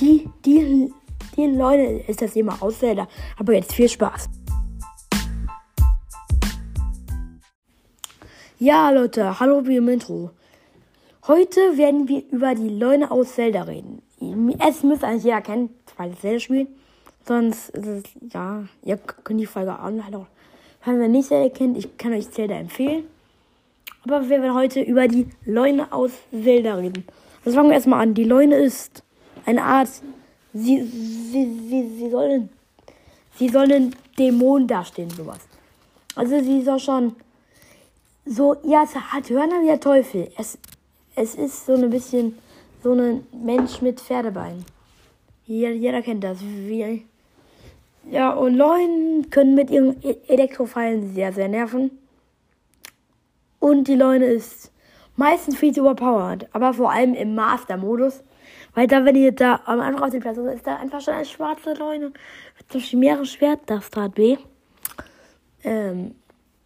die, die, die Leute ist das Thema Ausländer. Aber jetzt viel Spaß. Ja, Leute, hallo wie im Intro. Heute werden wir über die Leune aus Zelda reden. Es müsste eigentlich jeder kennen, zweites Zelda-Spiel. Sonst ist es, ja, ihr könnt die Folge anhalten. Halt Falls ihr nicht Zelda kennt, ich kann euch Zelda empfehlen. Aber wir werden heute über die Leune aus Zelda reden. Also fangen wir erstmal an. Die Leune ist eine Art, sie, sie, sie, sie sollen, sie sollen Dämonen darstellen, sowas. Also sie soll schon so, ja, es hat Hörner wie der Teufel. Es, es ist so ein bisschen so ein Mensch mit Pferdebeinen. Jeder, jeder kennt das. Wie, ja, und Leunen können mit ihren e-, Elektropfeilen sehr, sehr nerven. Und die Leune ist meistens viel zu overpowered, aber vor allem im Master-Modus. Weil da, wenn ihr da am Anfang auf dem Platz ist, da einfach schon eine schwarze Leune. Zum chimären Schwert, das Strat B. Ähm,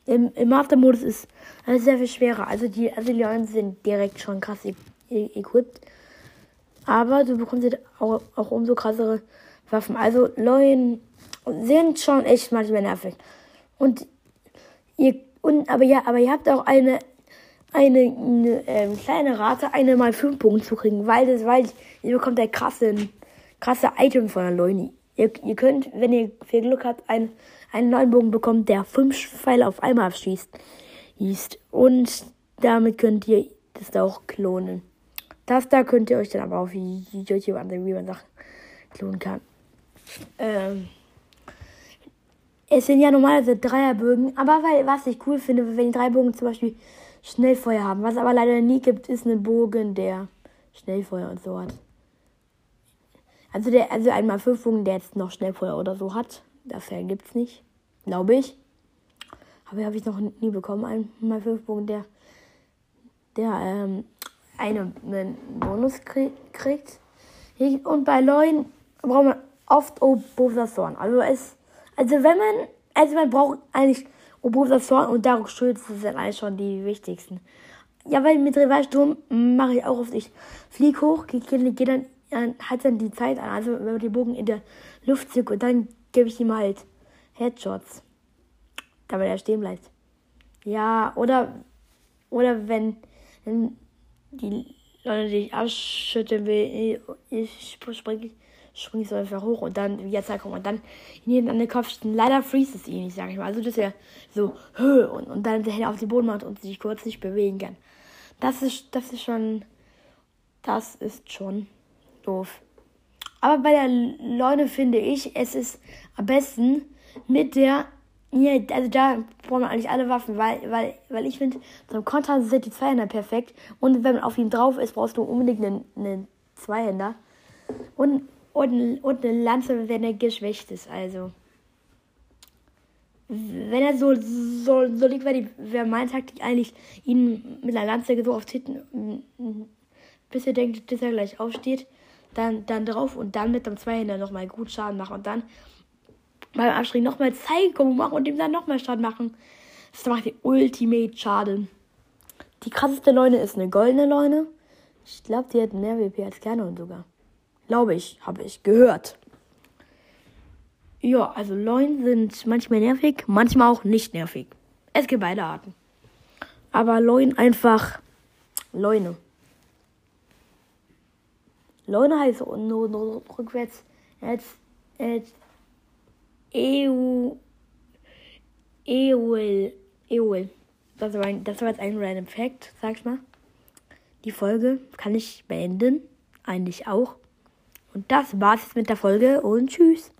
im, im Master-Modus ist alles sehr viel schwerer. Also die, also die Leute sind direkt schon krass e equipped. Aber du bekommst jetzt auch, auch umso krassere Waffen. Also Leuen sind schon echt manchmal nervig. Und ihr, und, aber ja, aber ihr habt auch eine, eine, eine ähm, kleine Rate, eine mal fünf Punkte zu kriegen, weil das, weil ihr bekommt ein krasse, krasse Item von der Leuni. Ihr, ihr könnt, wenn ihr viel Glück habt, ein einen neuen Bogen bekommt, der fünf Pfeile auf einmal abschießt. Und damit könnt ihr das da auch klonen. Das da könnt ihr euch dann aber auf YouTube ansehen, wie man Sachen klonen kann. Ähm, es sind ja normalerweise Dreierbögen, aber weil, was ich cool finde, wenn die drei Bogen zum Beispiel Schnellfeuer haben. Was aber leider nie gibt, ist ein Bogen, der Schnellfeuer und so hat. Also der, also einmal fünf Bogen, der jetzt noch Schnellfeuer oder so hat. Dafür gibt es nicht. Glaube ich. Aber habe ich noch nie bekommen. Einmal 5 Punkte, der, der ähm, eine, einen Bonus kriegt. Und bei Leuen braucht man oft Obosasorn. Also es, also wenn man, also man braucht eigentlich Obosasorn und Dark Schulz, das sind eigentlich schon die wichtigsten. Ja, weil mit Rivalsturm mache ich auch oft, ich fliege hoch, gehe geh dann, halt dann die Zeit an, also wenn man die Bogen in der Luft zieht und dann gebe ich ihm halt Headshots, damit er stehen bleibt. Ja, oder, oder wenn, wenn die Leute dich abschütteln will, ich springe spring so einfach hoch und dann, wie jetzt kommt und dann ihn an den Kopf. Leider freeze es ihn nicht, sag ich mal. Also, dass er so, hö, und, und dann Hände auf den Boden macht und sich kurz nicht bewegen kann. Das ist, das ist schon, das ist schon doof. Aber bei der Leune finde ich, es ist am besten mit der. Ja, also da braucht man eigentlich alle Waffen, weil, weil, weil ich finde, zum Kontern sind die Zweihänder perfekt. Und wenn man auf ihm drauf ist, brauchst du unbedingt einen, einen Zweihänder. Und, und, und eine Lanze, wenn er geschwächt ist. Also. Wenn er so, so, so liegt, wäre meine Taktik eigentlich, ihn mit einer Lanze so oft hitten, bis er denkt, dass er gleich aufsteht dann, dann drauf und dann mit dem Zweihänder nochmal gut Schaden machen und dann beim Abspringen nochmal Zeigung machen und ihm dann nochmal Schaden machen. Das macht die Ultimate Schaden. Die krasseste Leune ist eine goldene Leune. Ich glaube, die hat mehr WP als Kerne sogar. Glaube ich, habe ich gehört. Ja, also Leunen sind manchmal nervig, manchmal auch nicht nervig. Es gibt beide Arten. Aber Leuen einfach Leune. Leune heißt nur, nur rückwärts als, als EU, EUL, EUL. Das war, ein, das war jetzt ein random Fact, sag ich mal. Die Folge kann ich beenden. Eigentlich auch. Und das war's jetzt mit der Folge und tschüss.